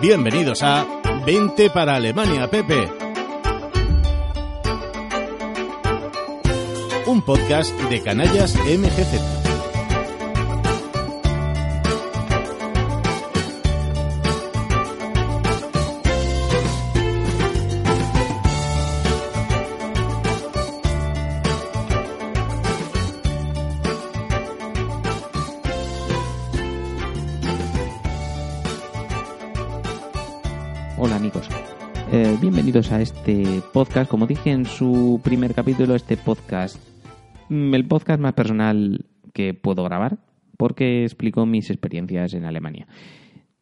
Bienvenidos a 20 para Alemania, Pepe. Un podcast de Canallas MGZ. Hola amigos, Eh, bienvenidos a este podcast. Como dije en su primer capítulo, este podcast, mm, el podcast más personal que puedo grabar, porque explico mis experiencias en Alemania.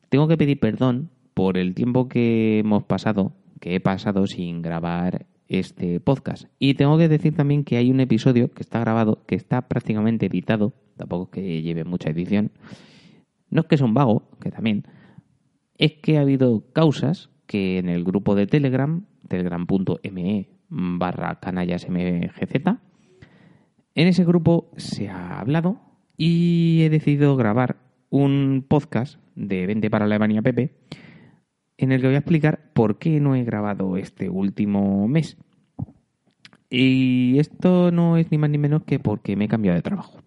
Tengo que pedir perdón por el tiempo que hemos pasado, que he pasado sin grabar este podcast. Y tengo que decir también que hay un episodio que está grabado, que está prácticamente editado, tampoco es que lleve mucha edición. No es que sea un vago, que también, es que ha habido causas que en el grupo de Telegram, telegram.me barra canallasmgz, en ese grupo se ha hablado y he decidido grabar un podcast de 20 para Alemania Pepe en el que voy a explicar por qué no he grabado este último mes. Y esto no es ni más ni menos que porque me he cambiado de trabajo.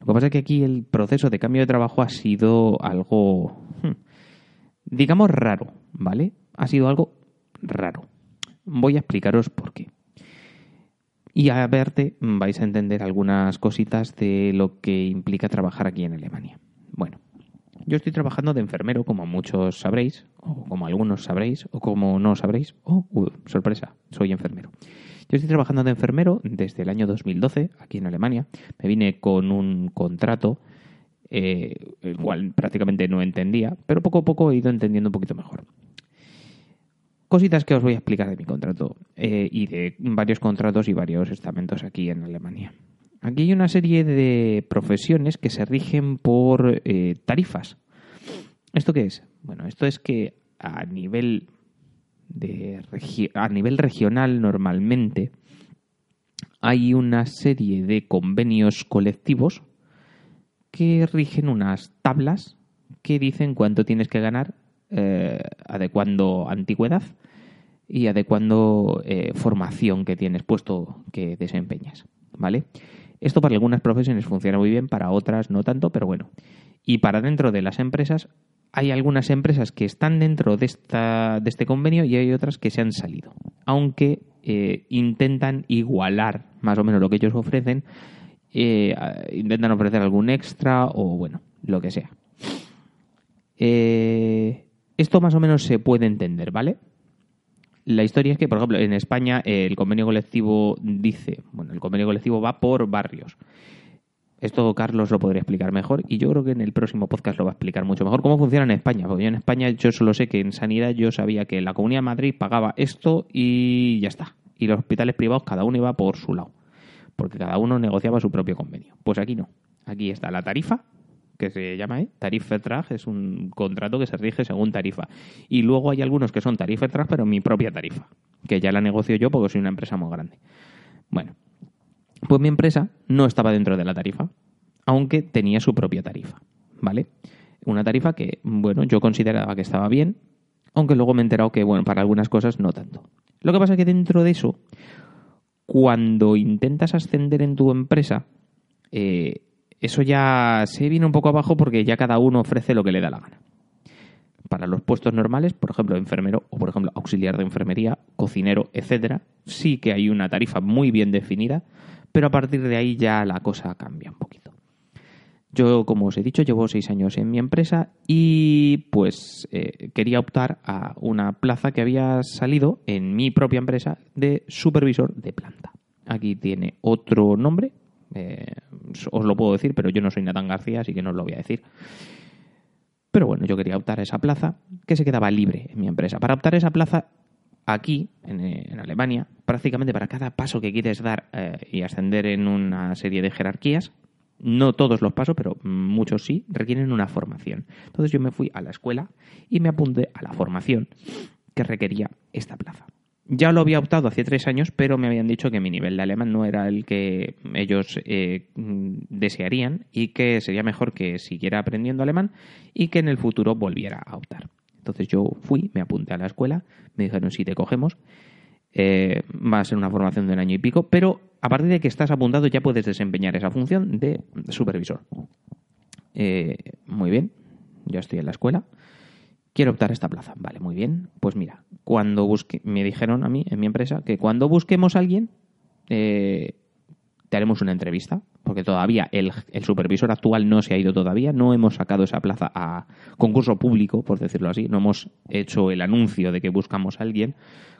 Lo que pasa es que aquí el proceso de cambio de trabajo ha sido algo, hmm, digamos, raro, ¿vale? Ha sido algo raro. Voy a explicaros por qué. Y a verte vais a entender algunas cositas de lo que implica trabajar aquí en Alemania. Bueno, yo estoy trabajando de enfermero, como muchos sabréis, o como algunos sabréis, o como no sabréis. Oh, sorpresa, soy enfermero. Yo estoy trabajando de enfermero desde el año 2012 aquí en Alemania. Me vine con un contrato, eh, el cual prácticamente no entendía, pero poco a poco he ido entendiendo un poquito mejor. Cositas que os voy a explicar de mi contrato eh, y de varios contratos y varios estamentos aquí en Alemania. Aquí hay una serie de profesiones que se rigen por eh, tarifas. ¿Esto qué es? Bueno, esto es que a nivel de a nivel regional normalmente hay una serie de convenios colectivos que rigen unas tablas que dicen cuánto tienes que ganar eh, adecuando antigüedad y adecuando eh, formación que tienes puesto que desempeñas, ¿vale? Esto para algunas profesiones funciona muy bien, para otras no tanto, pero bueno. Y para dentro de las empresas hay algunas empresas que están dentro de, esta, de este convenio y hay otras que se han salido. Aunque eh, intentan igualar más o menos lo que ellos ofrecen, eh, intentan ofrecer algún extra o bueno, lo que sea. Eh, esto más o menos se puede entender, ¿vale? La historia es que, por ejemplo, en España el convenio colectivo dice, bueno, el convenio colectivo va por barrios. Esto Carlos lo podría explicar mejor y yo creo que en el próximo podcast lo va a explicar mucho mejor cómo funciona en España. Porque yo en España yo solo sé que en sanidad yo sabía que la Comunidad de Madrid pagaba esto y ya está. Y los hospitales privados cada uno iba por su lado. Porque cada uno negociaba su propio convenio. Pues aquí no. Aquí está la tarifa, que se llama ¿eh? Tarifvertrag, es un contrato que se rige según tarifa. Y luego hay algunos que son Tarifvertrag, pero mi propia tarifa, que ya la negocio yo porque soy una empresa muy grande. Bueno, pues mi empresa no estaba dentro de la tarifa, aunque tenía su propia tarifa, ¿vale? Una tarifa que, bueno, yo consideraba que estaba bien, aunque luego me he enterado que, bueno, para algunas cosas no tanto. Lo que pasa es que dentro de eso, cuando intentas ascender en tu empresa, eh, eso ya se viene un poco abajo porque ya cada uno ofrece lo que le da la gana. Para los puestos normales, por ejemplo, enfermero o por ejemplo auxiliar de enfermería, cocinero, etcétera, sí que hay una tarifa muy bien definida, pero a partir de ahí ya la cosa cambia un poquito. Yo, como os he dicho, llevo seis años en mi empresa y pues eh, quería optar a una plaza que había salido en mi propia empresa de supervisor de planta. Aquí tiene otro nombre, eh, os lo puedo decir, pero yo no soy Natán García, así que no os lo voy a decir. Pero bueno, yo quería optar a esa plaza que se quedaba libre en mi empresa. Para optar a esa plaza, aquí, en, Alemania, prácticamente para cada paso que quieres dar eh, y ascender en una serie de jerarquías, no todos los pasos, pero muchos sí, requieren una formación. Entonces yo me fui a la escuela y me apunté a la formación que requería esta plaza. Ya lo había optado hace tres años, pero me habían dicho que mi nivel de alemán no era el que ellos eh, desearían y que sería mejor que siguiera aprendiendo alemán y que en el futuro volviera a optar. Entonces yo fui, me apunté a la escuela, me dijeron si te cogemos, eh, va a ser una formación de un año y pico, pero a partir de que estás apuntado ya puedes desempeñar esa función de supervisor. Eh, muy bien, ya estoy en la escuela. Quiero optar a esta plaza. Vale, muy bien. Pues mira, cuando busque, me dijeron a mí, en mi empresa, que cuando busquemos a alguien, eh, te haremos una entrevista, porque todavía el, supervisor actual no se ha ido todavía, no hemos sacado esa plaza a concurso público, por decirlo así, no hemos hecho el anuncio de que buscamos a alguien.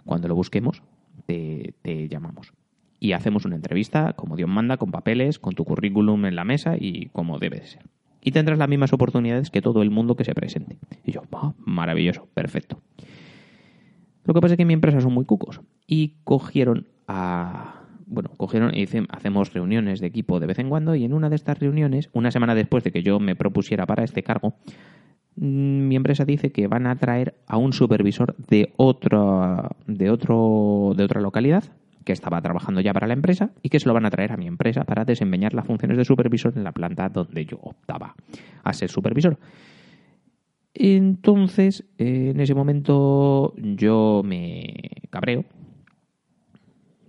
Cuando lo busquemos, te, te llamamos. Y hacemos una entrevista, como Dios manda, con papeles, con tu currículum en la mesa y como debe ser y tendrás las mismas oportunidades que todo el mundo que se presente. Y yo, maravilloso, perfecto. Lo que pasa es que mi empresa son muy cucos y cogieron a... Bueno, cogieron y dicen, hacemos reuniones de equipo de vez en cuando y en una de estas reuniones, una semana después de que yo me propusiera para este cargo, mm, mi empresa dice que van a traer a un supervisor de otra, de otro, de otra localidad que estaba trabajando ya para la empresa y que se lo van a traer a mi empresa para desempeñar las funciones de supervisor en la planta donde yo optaba a ser supervisor. Entonces, en ese momento yo me cabreo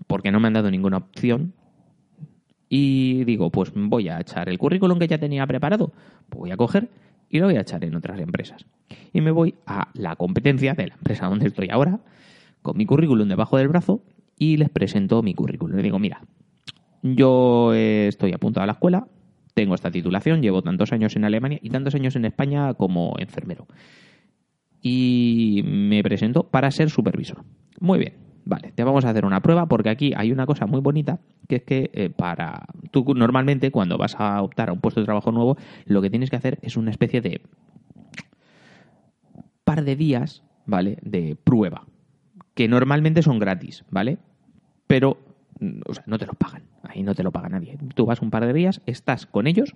porque no me han dado ninguna opción y digo, pues voy a echar el currículum que ya tenía preparado, voy a coger y lo voy a echar en otras empresas. Y me voy a la competencia de la empresa donde estoy ahora, con mi currículum debajo del brazo y les presento mi currículum. Le digo, mira, yo estoy apuntado a la escuela, tengo esta titulación, llevo tantos años en Alemania y tantos años en España como enfermero. Y me presento para ser supervisor. Muy bien, vale, te vamos a hacer una prueba porque aquí hay una cosa muy bonita que es que eh, para tú normalmente cuando vas a optar a un puesto de trabajo nuevo, lo que tienes que hacer es una especie de par de días, ¿vale? De prueba que normalmente son gratis, ¿vale? Pero, mm, o sea, no te lo pagan. Ahí no te lo paga nadie. Tú vas un par de días, estás con ellos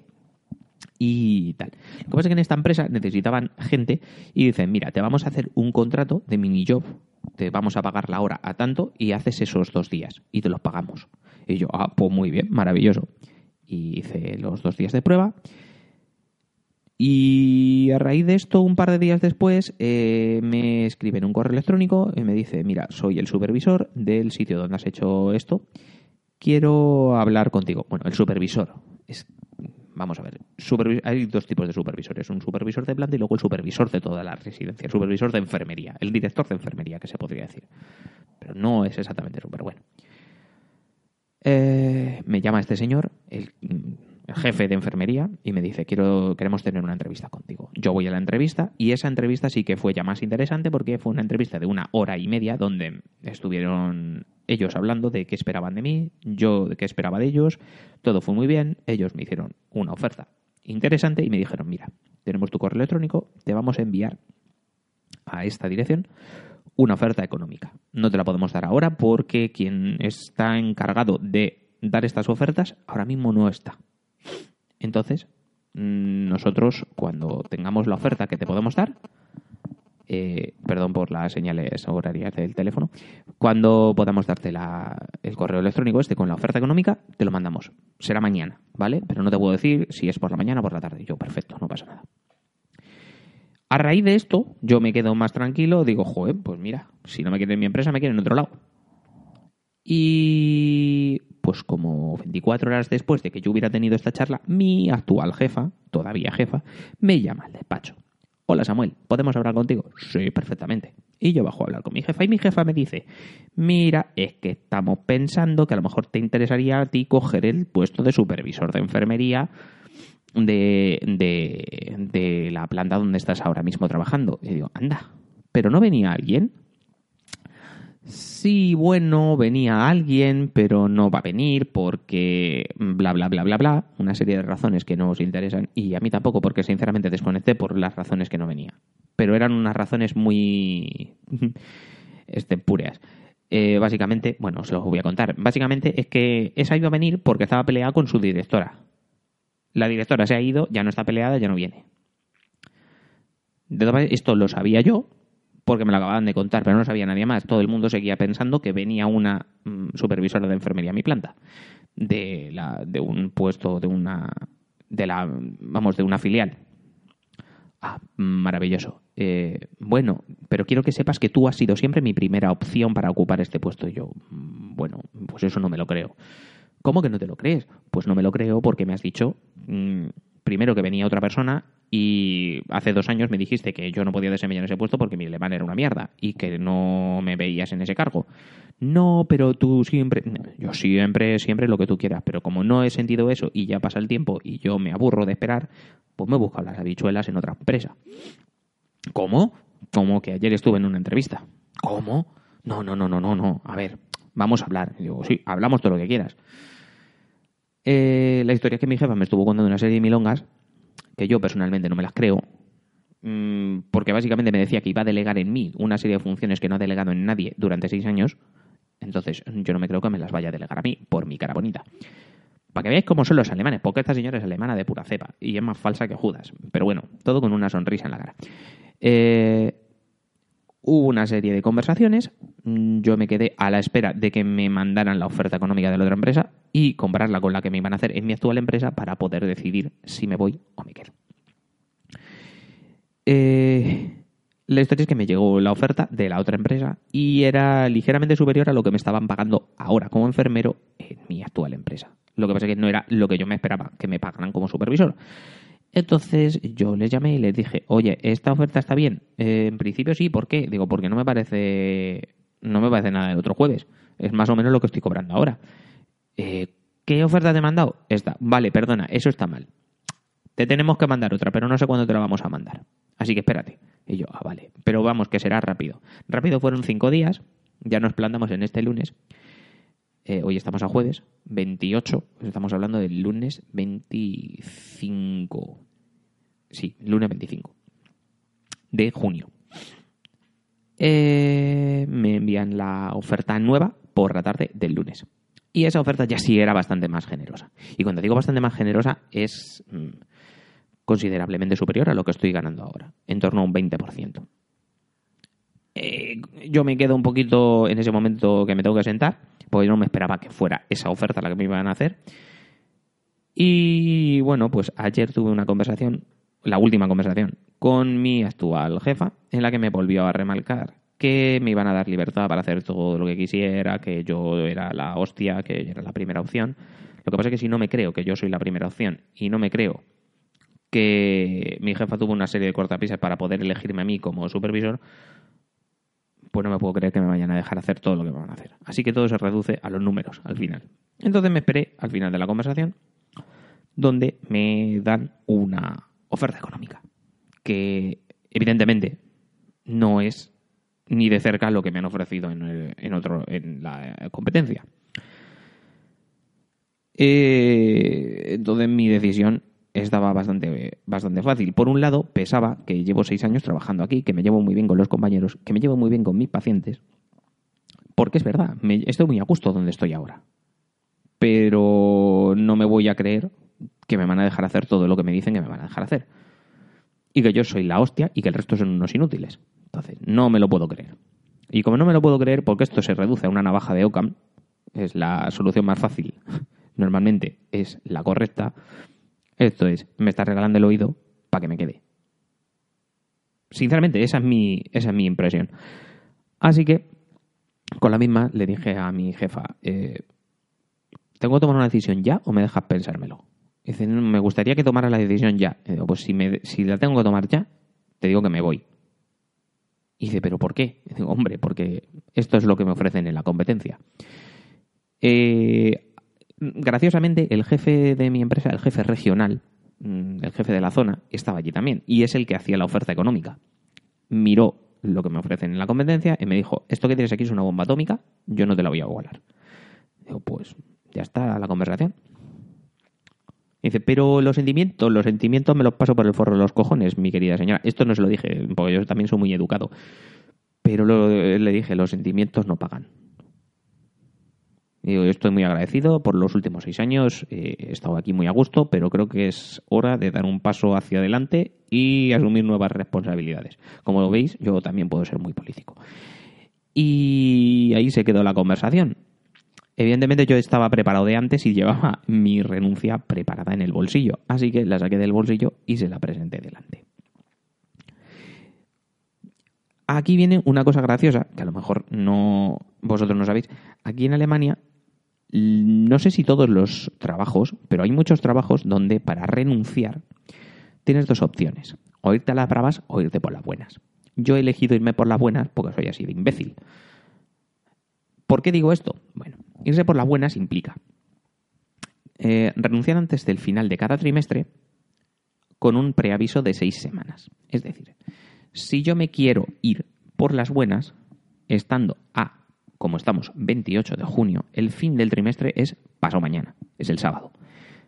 y tal. Lo que pasa es que en esta empresa necesitaban gente y dicen, mira, te vamos a hacer un contrato de mini job, te vamos a pagar la hora a tanto y haces esos dos días y te los pagamos. Y yo, ah, pues muy bien, maravilloso. Y hice los dos días de prueba y a raíz de esto, un par de días después, eh, me escriben un correo electrónico y me dice, mira, soy el supervisor del sitio donde has hecho esto, quiero hablar contigo. Bueno, el supervisor. Es, vamos a ver, hay dos tipos de supervisores, un supervisor de planta y luego el supervisor de toda la residencia, el supervisor de enfermería, el director de enfermería, que se podría decir. Pero no es exactamente súper bueno. Eh, me llama este señor, el jefe de enfermería y me dice, quiero, queremos tener una entrevista contigo. Yo voy a la entrevista y esa entrevista sí que fue ya más interesante porque fue una entrevista de una hora y media donde estuvieron ellos hablando de qué esperaban de mí, yo de qué esperaba de ellos, todo fue muy bien, ellos me hicieron una oferta interesante y me dijeron, mira, tenemos tu correo electrónico, te vamos a enviar a esta dirección una oferta económica. No te la podemos dar ahora porque quien está encargado de dar estas ofertas ahora mismo no está. Entonces, mm, nosotros cuando tengamos la oferta que te podemos dar, eh, perdón por las señales horarias del teléfono, cuando podamos darte el correo electrónico este con la oferta económica, te lo mandamos. Será mañana, ¿vale? Pero no te puedo decir si es por la mañana o por la tarde. Yo, perfecto, no pasa nada. A raíz de esto, yo me quedo más tranquilo, digo, joder, pues mira, si no me quieren en mi empresa, me quieren en otro lado. Y pues como 24 horas después de que yo hubiera tenido esta charla, mi actual jefa, todavía jefa, me llama al despacho. Hola Samuel, ¿podemos hablar contigo? Sí, perfectamente. Y yo bajo a hablar con mi jefa y mi jefa me dice, mira, es que estamos pensando que a lo mejor te interesaría a ti coger el puesto de supervisor de enfermería de, de, de la planta donde estás ahora mismo trabajando. Y digo, anda, ¿pero no venía alguien? Sí, bueno, venía alguien, pero no va a venir porque bla, bla, bla, bla, bla, una serie de razones que no os interesan y a mí tampoco porque sinceramente desconecté por las razones que no venía. Pero eran unas razones muy estempúreas. Eh, básicamente, bueno, os lo voy a contar. Básicamente es que esa iba a venir porque estaba peleada con su directora. La directora se ha ido, ya no está peleada, ya no viene. De esto lo sabía yo, porque me lo acababan de contar, pero no sabía nadie más. Todo el mundo seguía pensando que venía una mm, supervisora de enfermería a mi planta, de, la, de un puesto, de una, de la, vamos, de una filial. Ah, maravilloso. Eh, bueno, pero quiero que sepas que tú has sido siempre mi primera opción para ocupar este puesto. Y yo, mm, bueno, pues eso no me lo creo. ¿Cómo que no te lo crees? Pues no me lo creo porque me has dicho, mm, primero que venía otra persona y hace dos años me dijiste que yo no podía desempeñar ese puesto porque mi alemán era una mierda y que no me veías en ese cargo. No, pero tú siempre, yo siempre, siempre lo que tú quieras, pero como no he sentido eso y ya pasa el tiempo y yo me aburro de esperar, pues me he buscado las habichuelas en otra empresa. ¿Cómo? Como que ayer estuve en una entrevista. ¿Cómo? No, no, no, no, no, no. A ver, vamos a hablar. digo, sí, hablamos todo lo que quieras. Eh, la historia es que mi jefa me estuvo contando una serie de milongas que yo personalmente no me las creo, mm, porque básicamente me decía que iba a delegar en mí una serie de funciones que no ha delegado en nadie durante seis años, entonces yo no me creo que me las vaya a delegar a mí por mi cara bonita. Para que veáis cómo son los alemanes, porque esta señora es alemana de pura cepa y es más falsa que Judas. Pero bueno, todo con una sonrisa en la cara. Eh, hubo una serie de conversaciones, mm, yo me quedé a la espera de que me mandaran la oferta económica de la otra empresa y compararla con la que me iban a hacer en mi actual empresa para poder decidir si me voy o me quedo. Eh, la historia es que me llegó la oferta de la otra empresa y era ligeramente superior a lo que me estaban pagando ahora como enfermero en mi actual empresa. Lo que pasa es que no era lo que yo me esperaba que me pagaran como supervisor. Entonces yo les llamé y les dije, oye, ¿esta oferta está bien? Eh, en principio sí, ¿por qué? Digo, porque no me parece no me parece nada del otro jueves. Es más o menos lo que estoy cobrando ahora. Eh, ¿Qué oferta te he mandado? Esta. Vale, perdona, eso está mal. Te tenemos que mandar otra, pero no sé cuándo te la vamos a mandar. Así que espérate. Y yo, ah, vale. Pero vamos, que será rápido. Rápido fueron cinco días. Ya nos plantamos en este lunes. Eh, hoy estamos a jueves, 28. Estamos hablando del lunes 25. Sí, lunes 25 de junio. Eh, me envían la oferta nueva por la tarde del lunes. Y esa oferta ya sí era bastante más generosa. Y cuando digo bastante más generosa es mm, considerablemente superior a lo que estoy ganando ahora, en torno a un 20%. Eh, yo me quedo un poquito en ese momento que me tengo que sentar, porque no me esperaba que fuera esa oferta la que me iban a hacer. Y bueno, pues ayer tuve una conversación, la última conversación, con mi actual jefa, en la que me volvió a remarcar que me iban a dar libertad para hacer todo lo que quisiera, que yo era la hostia, que era la primera opción. Lo que pasa es que si no me creo que yo soy la primera opción y no me creo que mi jefa tuvo una serie de cortapisas para poder elegirme a mí como supervisor, pues no me puedo creer que me vayan a dejar hacer todo lo que me van a hacer. Así que todo se reduce a los números al final. Entonces me esperé al final de la conversación, donde me dan una oferta económica, que evidentemente no es ni de cerca lo que me han ofrecido en, otro, en la competencia. Eh, entonces mi decisión estaba bastante, bastante fácil. Por un lado, pesaba que llevo seis años trabajando aquí, que me llevo muy bien con los compañeros, que me llevo muy bien con mis pacientes, porque es verdad, me, estoy muy a gusto donde estoy ahora. Pero no me voy a creer que me van a dejar hacer todo lo que me dicen que me van a dejar hacer. Y que yo soy la hostia y que el resto son unos inútiles. Entonces, no me lo puedo creer. Y como no me lo puedo creer, porque esto se reduce a una navaja de Ockham, es la solución más fácil, normalmente es la correcta, esto es, me está regalando el oído para que me quede. Sinceramente, esa es mi, esa es mi impresión. Así que, con la misma, le dije a mi jefa, eh, ¿tengo que tomar una decisión ya o me dejas pensármelo? Dice, me gustaría que tomara la decisión ya. digo, pues si, me, si la tengo que tomar ya, te digo que me voy. Y dice, ¿pero por qué? digo, hombre, porque esto es lo que me ofrecen en la competencia. Eh, graciosamente, el jefe de mi empresa, el jefe regional, mm, el jefe de la zona, estaba allí también. Y es el que hacía la oferta económica. Miró lo que me ofrecen en la competencia y me dijo, esto que tienes aquí es una bomba atómica, yo no te la voy a igualar. Digo, pues ya está la conversación. Dice, pero los sentimientos, los sentimientos me los paso por el forro de los cojones, mi querida señora. Esto no se lo dije, porque yo también soy muy educado. Pero le dije, los sentimientos no pagan Digo, yo estoy muy agradecido por los últimos seis años, eh, he estado aquí muy a gusto, pero creo que es hora de dar un paso hacia adelante y asumir nuevas responsabilidades. Como lo veis, yo también puedo ser muy político. Y ahí se quedó la conversación. Evidentemente yo estaba preparado de antes y llevaba mi renuncia preparada en el bolsillo, así que la saqué del bolsillo y se la presenté delante. Aquí viene una cosa graciosa, que a lo mejor no vosotros no sabéis. Aquí en Alemania, no sé si todos los trabajos, pero hay muchos trabajos donde para renunciar tienes dos opciones, o irte a las bravas o irte por las buenas. Yo he elegido irme por las buenas porque soy así de imbécil. ¿Por qué digo esto? Bueno, irse por las buenas implica eh, renunciar antes del final de cada trimestre con un preaviso de seis semanas. Es decir, si yo me quiero ir por las buenas, estando a, como estamos, 28 de junio, el fin del trimestre es paso mañana, es el sábado.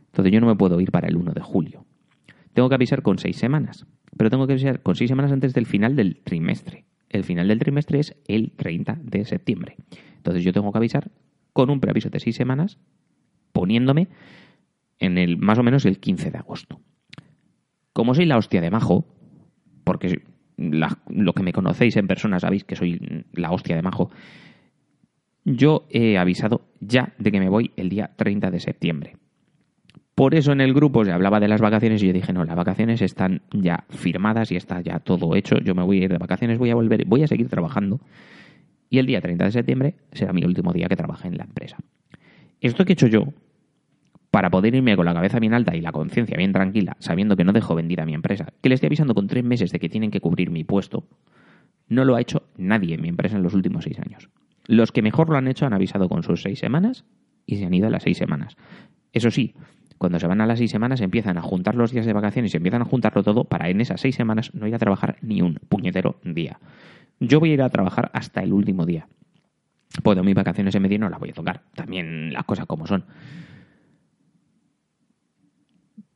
Entonces yo no me puedo ir para el 1 de julio. Tengo que avisar con seis semanas, pero tengo que avisar con seis semanas antes del final del trimestre. El final del trimestre es el 30 de septiembre. Entonces yo tengo que avisar con un preaviso de seis semanas, poniéndome en el más o menos el 15 de agosto. Como soy la hostia de majo, porque lo que me conocéis en persona sabéis que soy la hostia de majo. Yo he avisado ya de que me voy el día 30 de septiembre. Por eso en el grupo se hablaba de las vacaciones y yo dije, no, las vacaciones están ya firmadas y está ya todo hecho. Yo me voy a ir de vacaciones, voy a volver, voy a seguir trabajando. Y el día 30 de septiembre será mi último día que trabaje en la empresa. Esto que he hecho yo para poder irme con la cabeza bien alta y la conciencia bien tranquila, sabiendo que no dejo vendida mi empresa, que le estoy avisando con tres meses de que tienen que cubrir mi puesto, no lo ha hecho nadie en mi empresa en los últimos seis años. Los que mejor lo han hecho han avisado con sus seis semanas y se han ido a las seis semanas. Eso sí, cuando se van a las seis semanas empiezan a juntar los días de vacaciones y empiezan a juntarlo todo para en esas seis semanas no ir a trabajar ni un puñetero día. Yo voy a ir a trabajar hasta el último día. Puedo mis vacaciones en medio no las voy a tocar. También las cosas como son.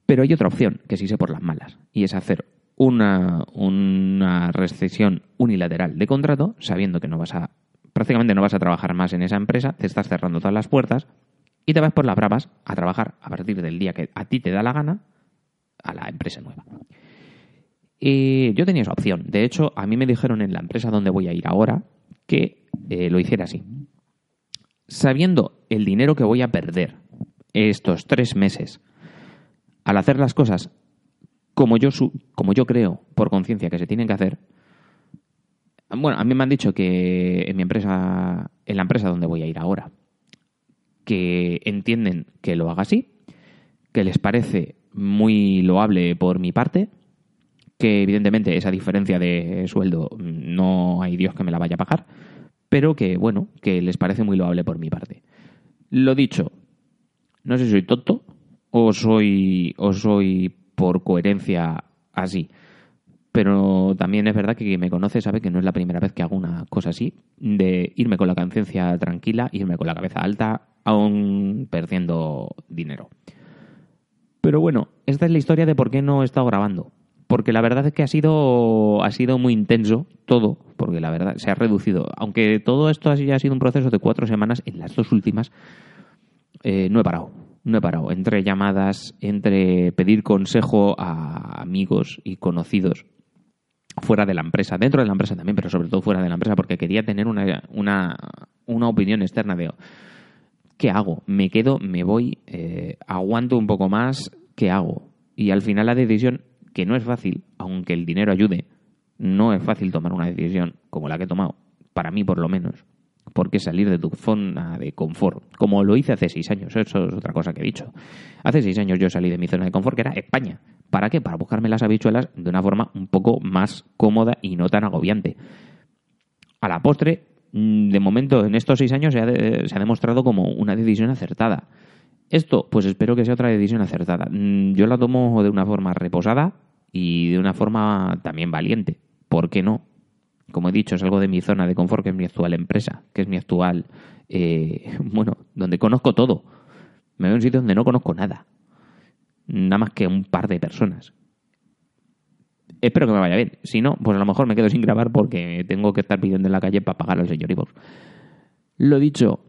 Pero hay otra opción, que sí sé por las malas, y es hacer una, una recesión unilateral de contrato, sabiendo que no vas a, prácticamente no vas a trabajar más en esa empresa, te estás cerrando todas las puertas y te vas por las bravas a trabajar a partir del día que a ti te da la gana a la empresa nueva. Y yo tenía esa opción. De hecho, a mí me dijeron en la empresa donde voy a ir ahora que eh, lo hiciera así. Sabiendo el dinero que voy a perder estos tres meses al hacer las cosas como yo, como yo creo, por conciencia, que se tienen que hacer, bueno, a mí me han dicho que en mi empresa, en la empresa donde voy a ir ahora, que entienden que lo haga así, que les parece muy loable por mi parte, que evidentemente esa diferencia de sueldo no hay Dios que me la vaya a pagar, pero que bueno, que les parece muy loable por mi parte. Lo dicho, no sé si soy tonto, o soy, o soy por coherencia así. Pero también es verdad que quien me conoce sabe que no es la primera vez que hago una cosa así, de irme con la conciencia tranquila, irme con la cabeza alta, aún perdiendo dinero. Pero bueno, esta es la historia de por qué no he estado grabando. Porque la verdad es que ha sido, ha sido muy intenso todo, porque la verdad se ha reducido. Aunque todo esto ha sido un proceso de cuatro semanas, en las dos últimas eh, no he parado no he parado. Entre llamadas, entre pedir consejo a amigos y conocidos fuera de la empresa, dentro de la empresa también, pero sobre todo fuera de la empresa, porque quería tener una, una, una opinión externa de ¿qué hago? ¿Me quedo? ¿Me voy? Eh, ¿Aguanto un poco más? ¿Qué hago? Y al final la decisión, que no es fácil, aunque el dinero ayude, no es fácil tomar una decisión como la que he tomado, para mí por lo menos, porque salir de tu zona de confort, como lo hice hace seis años, eso es otra cosa que he dicho. Hace seis años yo salí de mi zona de confort, que era España. ¿Para qué? Para buscarme las habichuelas de una forma un poco más cómoda y no tan agobiante. A la postre, mm, de momento, en estos seis años se ha, se ha demostrado como una decisión acertada. Esto, pues espero que sea otra decisión acertada. Mm, yo la tomo de una forma reposada y de una forma también valiente. ¿Por qué no? como he dicho, es algo de mi zona de confort, que es mi actual empresa, que es mi actual, eh, bueno, donde conozco todo. Me veo en un sitio donde no conozco nada. Nada más que un par de personas. Espero que me vaya bien. Si no, pues a lo mejor me quedo sin grabar porque tengo que estar pidiendo en la calle para pagar al señor Ivox. Lo dicho,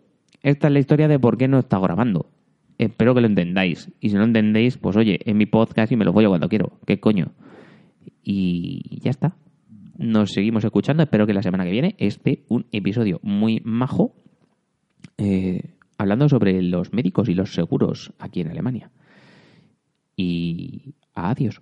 esta es la historia de por qué no he estado grabando. Espero que lo entendáis. Y si no entendéis, pues oye, en mi podcast y me lo voy cuando quiero. ¿Qué coño? Y ya está. Nos seguimos escuchando. Espero que la semana que viene esté un episodio muy majo eh, hablando sobre los médicos y los seguros aquí en Alemania. Y adiós.